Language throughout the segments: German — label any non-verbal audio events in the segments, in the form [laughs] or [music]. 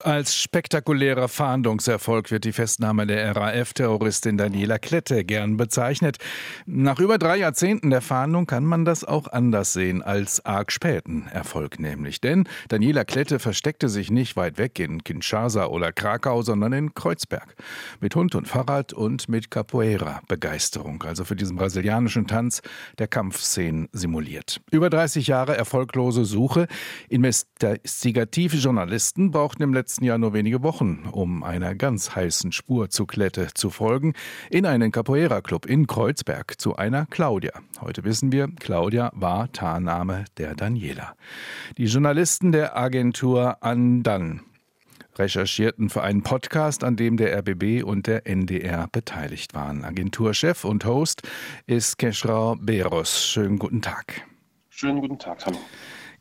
Als spektakulärer Fahndungserfolg wird die Festnahme der RAF-Terroristin Daniela Klette gern bezeichnet. Nach über drei Jahrzehnten der Fahndung kann man das auch anders sehen als arg späten Erfolg nämlich. Denn Daniela Klette versteckte sich nicht weit weg in Kinshasa oder Krakau, sondern in Kreuzberg. Mit Hund und Fahrrad und mit Capoeira-Begeisterung, also für diesen brasilianischen Tanz der Kampfszenen simuliert. Über 30 Jahre erfolglose Suche. Investigative Journalisten brauchten im letzten letzten Jahr nur wenige Wochen, um einer ganz heißen Spur zu Klette zu folgen, in einen Capoeira-Club in Kreuzberg zu einer Claudia. Heute wissen wir, Claudia war Tarnname der Daniela. Die Journalisten der Agentur Andan recherchierten für einen Podcast, an dem der RBB und der NDR beteiligt waren. Agenturchef und Host ist Keschrau Beros. Schönen guten Tag. Schönen guten Tag, hallo.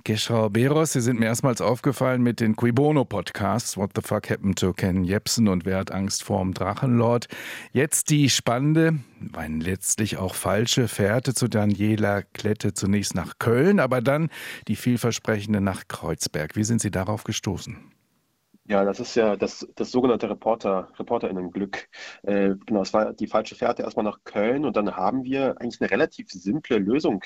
Geschrau Beros, Sie sind mir erstmals aufgefallen mit den Quibono Podcasts. What the fuck happened to Ken Jepsen und Wer hat Angst vorm Drachenlord? Jetzt die spannende, weil letztlich auch falsche Fährte zu Daniela Klette zunächst nach Köln, aber dann die vielversprechende nach Kreuzberg. Wie sind Sie darauf gestoßen? Ja, das ist ja das, das sogenannte Reporter, ReporterInnen-Glück. Äh, genau, es war die falsche Fährte erstmal nach Köln und dann haben wir eigentlich eine relativ simple Lösung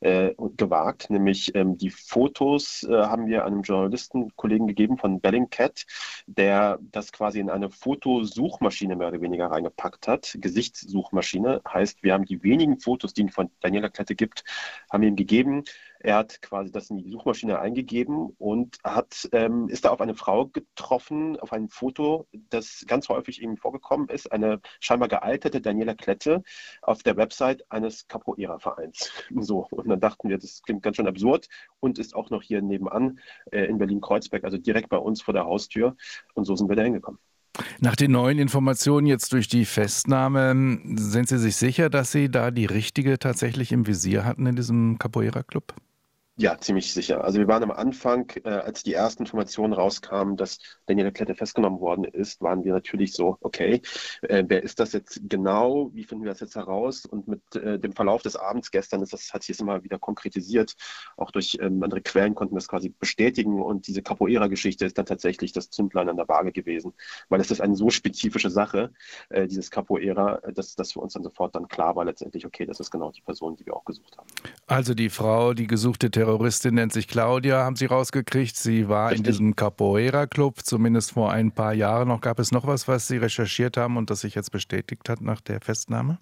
äh, gewagt, nämlich ähm, die Fotos äh, haben wir einem Journalistenkollegen gegeben von Bellingcat, der das quasi in eine Fotosuchmaschine mehr oder weniger reingepackt hat. Gesichtssuchmaschine heißt, wir haben die wenigen Fotos, die ihn von Daniela Klette gibt, haben ihm gegeben er hat quasi das in die Suchmaschine eingegeben und hat, ähm, ist da auf eine Frau getroffen, auf ein Foto, das ganz häufig ihm vorgekommen ist, eine scheinbar gealterte Daniela Klette auf der Website eines Capoeira-Vereins. [laughs] So, und dann dachten wir, das klingt ganz schön absurd und ist auch noch hier nebenan äh, in Berlin-Kreuzberg, also direkt bei uns vor der Haustür. Und so sind wir da hingekommen. Nach den neuen Informationen jetzt durch die Festnahme, sind Sie sich sicher, dass Sie da die richtige tatsächlich im Visier hatten in diesem Capoeira-Club? Ja, ziemlich sicher. Also wir waren am Anfang, äh, als die ersten Informationen rauskamen, dass Daniela Klette festgenommen worden ist, waren wir natürlich so, okay, äh, wer ist das jetzt genau? Wie finden wir das jetzt heraus? Und mit äh, dem Verlauf des Abends gestern ist das, hat sich das immer wieder konkretisiert. Auch durch ähm, andere Quellen konnten wir das quasi bestätigen. Und diese Capoeira-Geschichte ist dann tatsächlich das Zündlein an der Waage gewesen, weil es ist eine so spezifische Sache, äh, dieses Capoeira, dass das für uns dann sofort dann klar war letztendlich, okay, das ist genau die Person, die wir auch gesucht haben. Also die Frau, die gesuchte Terroristin Terroristin nennt sich Claudia, haben Sie rausgekriegt. Sie war Richtig. in diesem Capoeira-Club, zumindest vor ein paar Jahren noch. Gab es noch was, was Sie recherchiert haben und das sich jetzt bestätigt hat nach der Festnahme?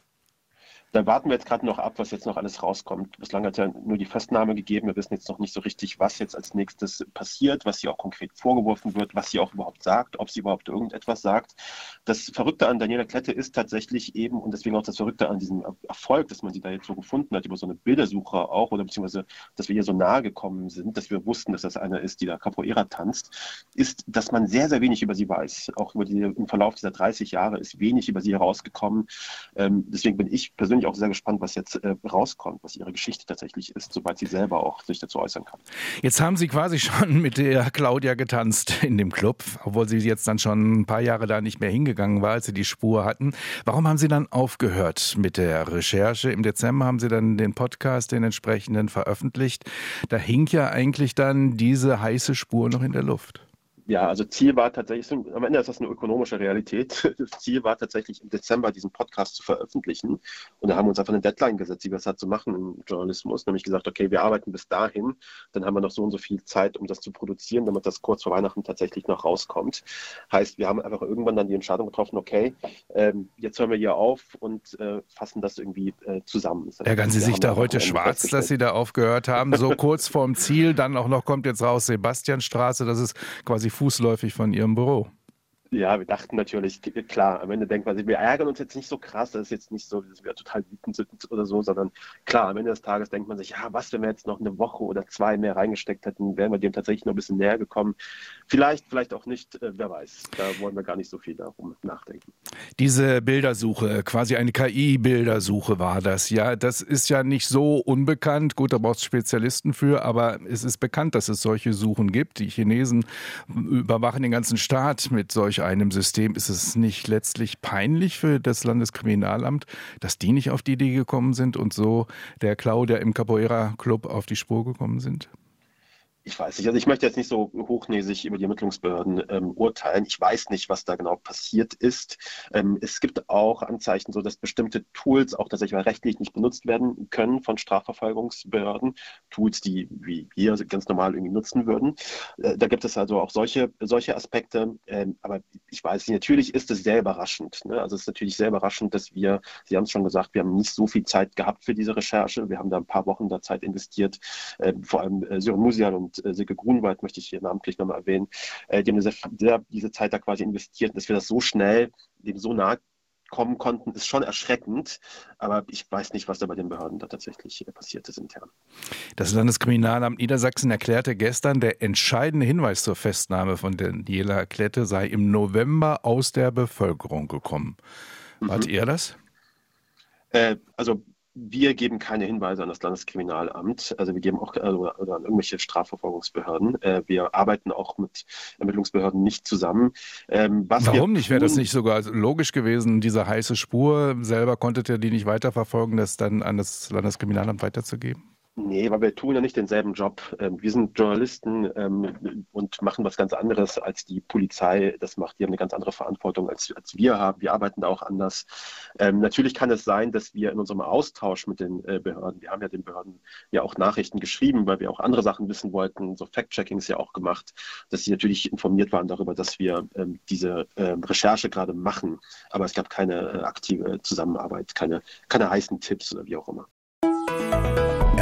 Da warten wir jetzt gerade noch ab, was jetzt noch alles rauskommt. Bislang hat ja nur die Festnahme gegeben. Wir wissen jetzt noch nicht so richtig, was jetzt als nächstes passiert, was sie auch konkret vorgeworfen wird, was sie auch überhaupt sagt, ob sie überhaupt irgendetwas sagt. Das Verrückte an Daniela Klette ist tatsächlich eben, und deswegen auch das Verrückte an diesem Erfolg, dass man sie da jetzt so gefunden hat, über so eine Bildersuche auch, oder beziehungsweise, dass wir ihr so nahe gekommen sind, dass wir wussten, dass das eine ist, die da Capoeira tanzt, ist, dass man sehr, sehr wenig über sie weiß. Auch über die, im Verlauf dieser 30 Jahre ist wenig über sie herausgekommen. Ähm, deswegen bin ich persönlich auch sehr gespannt, was jetzt äh, rauskommt, was ihre Geschichte tatsächlich ist, sobald sie selber auch sich dazu äußern kann. Jetzt haben Sie quasi schon [laughs] mit der Claudia getanzt in dem Club, obwohl sie jetzt dann schon ein paar Jahre da nicht mehr hingegangen war, als Sie die Spur hatten. Warum haben Sie dann aufgehört mit der Recherche? Im Dezember haben Sie dann den Podcast, den entsprechenden, veröffentlicht. Da hing ja eigentlich dann diese heiße Spur noch in der Luft. Ja, also Ziel war tatsächlich, am Ende ist das eine ökonomische Realität. [laughs] Das Ziel war tatsächlich im Dezember diesen Podcast zu veröffentlichen. Und da haben wir uns einfach eine Deadline gesetzt, wie wir es halt so machen im Journalismus. Nämlich gesagt, okay, wir arbeiten bis dahin, dann haben wir noch so und so viel Zeit, um das zu produzieren, damit das kurz vor Weihnachten tatsächlich noch rauskommt. Heißt, wir haben einfach irgendwann dann die Entscheidung getroffen, okay, ähm, jetzt hören wir hier auf und äh, fassen das irgendwie äh, zusammen. Ärgern Sie sich da heute schwarz, dass Sie da aufgehört haben? So kurz vorm Ziel, dann auch noch kommt jetzt raus Sebastianstraße, das ist quasi fußläufig von Ihrem Büro. Ja, wir dachten natürlich, klar, am Ende denkt man sich, wir ärgern uns jetzt nicht so krass, das ist jetzt nicht so, dass wir total wütend sind oder so, sondern klar, am Ende des Tages denkt man sich, ja, was, wenn wir jetzt noch eine Woche oder zwei mehr reingesteckt hätten, wären wir dem tatsächlich noch ein bisschen näher gekommen. Vielleicht, vielleicht auch nicht, äh, wer weiß. Da wollen wir gar nicht so viel darum nachdenken. Diese Bildersuche, quasi eine KI-Bildersuche war das, ja. Das ist ja nicht so unbekannt. Gut, da braucht es Spezialisten für, aber es ist bekannt, dass es solche Suchen gibt. Die Chinesen überwachen den ganzen Staat mit solchen solch einem System, ist es nicht letztlich peinlich für das Landeskriminalamt, dass die nicht auf die Idee gekommen sind und so der Claudia im Capoeira Club auf die Spur gekommen sind? Ich weiß nicht, also ich möchte jetzt nicht so hochnäsig über die Ermittlungsbehörden ähm, urteilen. Ich weiß nicht, was da genau passiert ist. Ähm, es gibt auch Anzeichen, so dass bestimmte Tools auch tatsächlich rechtlich nicht benutzt werden können von Strafverfolgungsbehörden. Tools, die wie wir ganz normal irgendwie nutzen würden. Äh, da gibt es also auch solche, solche Aspekte. Ähm, aber ich weiß nicht, natürlich ist es sehr überraschend. Ne? Also es ist natürlich sehr überraschend, dass wir, Sie haben es schon gesagt, wir haben nicht so viel Zeit gehabt für diese Recherche. Wir haben da ein paar Wochen da Zeit investiert. Äh, vor allem äh, Sören Musial und und äh, Silke Grunwald möchte ich hier namentlich nochmal erwähnen, äh, die haben diese, sehr, diese Zeit da quasi investiert, dass wir das so schnell, dem so nahe kommen konnten, ist schon erschreckend. Aber ich weiß nicht, was da bei den Behörden da tatsächlich äh, passiert ist intern. Das Landeskriminalamt Niedersachsen erklärte gestern, der entscheidende Hinweis zur Festnahme von Daniela Klette sei im November aus der Bevölkerung gekommen. Mhm. Wart ihr das? Äh, also wir geben keine Hinweise an das Landeskriminalamt, also wir geben auch also, oder an irgendwelche Strafverfolgungsbehörden. Äh, wir arbeiten auch mit Ermittlungsbehörden nicht zusammen. Ähm, Warum nicht? Wäre das nicht sogar logisch gewesen, diese heiße Spur selber konntet ihr die nicht weiterverfolgen, das dann an das Landeskriminalamt weiterzugeben? Nee, weil wir tun ja nicht denselben Job. Ähm, wir sind Journalisten ähm, und machen was ganz anderes als die Polizei das macht. Die haben eine ganz andere Verantwortung als, als wir haben. Wir arbeiten da auch anders. Ähm, natürlich kann es sein, dass wir in unserem Austausch mit den äh, Behörden, wir haben ja den Behörden ja auch Nachrichten geschrieben, weil wir auch andere Sachen wissen wollten, so Fact-Checkings ja auch gemacht, dass sie natürlich informiert waren darüber, dass wir diese Recherche gerade machen. Aber es gab keine äh, aktive Zusammenarbeit, keine, keine heißen Tipps oder wie auch immer.